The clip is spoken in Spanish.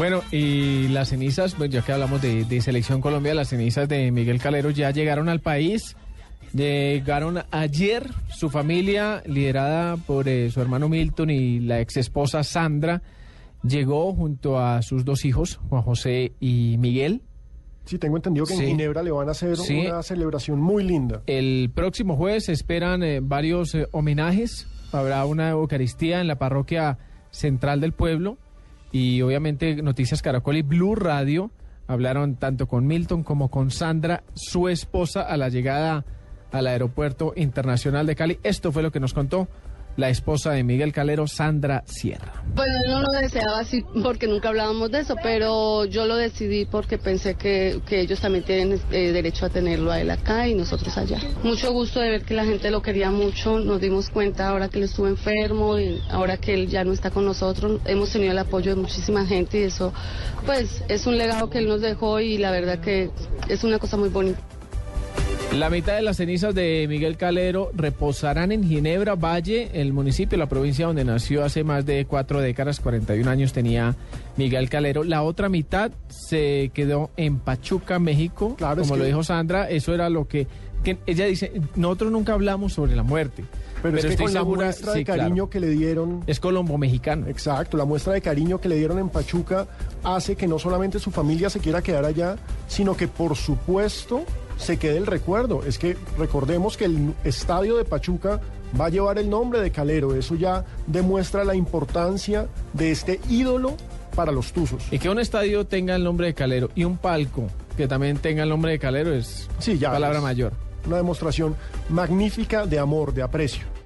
Bueno, y las cenizas, pues ya que hablamos de, de Selección Colombia, las cenizas de Miguel Calero ya llegaron al país. Llegaron ayer su familia, liderada por eh, su hermano Milton y la ex esposa Sandra, llegó junto a sus dos hijos, Juan José y Miguel. Sí, tengo entendido que Sí. en Ginebra le van a hacer Sí. una celebración muy linda. El próximo jueves se esperan eh, varios eh, homenajes. Habrá una Eucaristía en la parroquia central del pueblo. Y obviamente Noticias Caracol y Blue Radio hablaron tanto con Milton como con Sandra, su esposa, a la llegada al aeropuerto internacional de Cali. Esto fue lo que nos contó la esposa de Miguel Calero, Sandra Sierra. Pues él no lo deseaba así porque nunca hablábamos de eso, pero yo lo decidí porque pensé que, que ellos también tienen eh, derecho a tenerlo a él acá y nosotros allá. Mucho gusto de ver que la gente lo quería mucho, nos dimos cuenta ahora que él estuvo enfermo y ahora que él ya no está con nosotros, hemos tenido el apoyo de muchísima gente y eso pues es un legado que él nos dejó y la verdad que es una cosa muy bonita. La mitad de las cenizas de Miguel Calero reposarán en Ginebra, Valle, el municipio, la provincia donde nació hace más de cuatro décadas, 41 años tenía Miguel Calero. La otra mitad se quedó en Pachuca, México, Claro, es como lo dijo Sandra. Eso era lo que, que ella dice, nosotros nunca hablamos sobre la muerte. Pero, es que estoy con la muestra sí, de cariño claro. que le dieron, Es colombo-mexicano. exacto, la muestra de cariño que le dieron en Pachuca hace que no solamente su familia se quiera quedar allá, sino que por supuesto se quede el recuerdo. Es que recordemos que el estadio de Pachuca va a llevar el nombre de Calero. Eso ya demuestra la importancia de este ídolo para los Tuzos. Y que un estadio tenga el nombre de Calero y un palco que también tenga el nombre de Calero es Sí, ya palabra es mayor. Una demostración magnífica de amor, de aprecio.